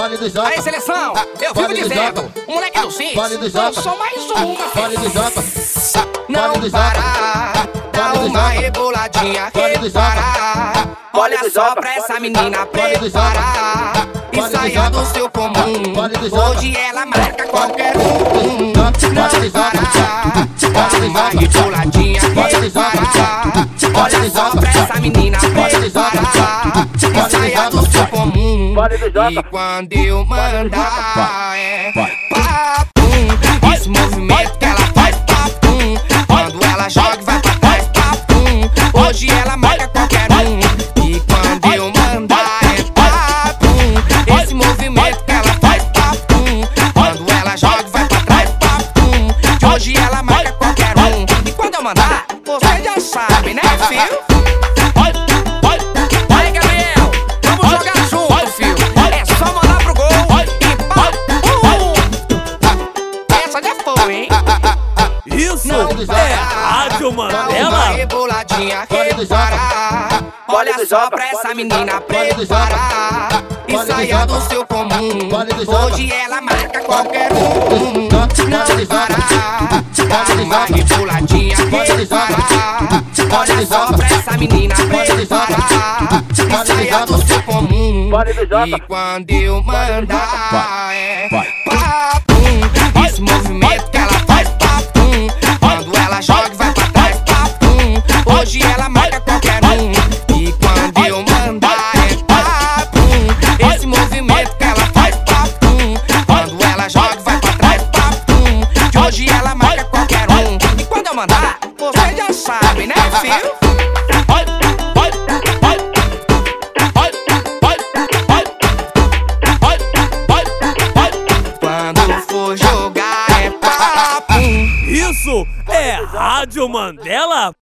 Vale do Jota. Aí, seleção, eu Vale vivo do dizendo, o moleque do Cis, Vale do eu Jota. sou mais uma. Vale do Jota. Não Vale do parar, dá uma reboladinha, reparar. Olha só pra essa menina preparar e saia do seu comum. Hoje ela marca qualquer um. Não parar, dá uma reboladinha, reparar. Olha só pra essa menina preparar do saia do seu comum. E quando eu mandar, é papum. Esse movimento que ela faz, papum. Quando ela joga, vai pra trás, papum. Hoje ela marca qualquer um. E quando eu mandar, é papum. Esse movimento que ela faz, papum. Quando ela joga, vai pra trás, papum. Hoje ela marca qualquer um. E quando eu mandar, você já sabe, né, filho? Foi, hein? Isso Não é Rádio Mandela. reboladinha, reparar. Olha só pra essa menina preparar e saia do seu comum. Hoje ela marca qualquer um. Não parar, dá uma reboladinha, reparar. Olha só pra essa menina preparar e saia do seu comum. E quando eu mandar, é. Sabe, né, filho? Quando for jogar é. Isso é Rádio Mandela.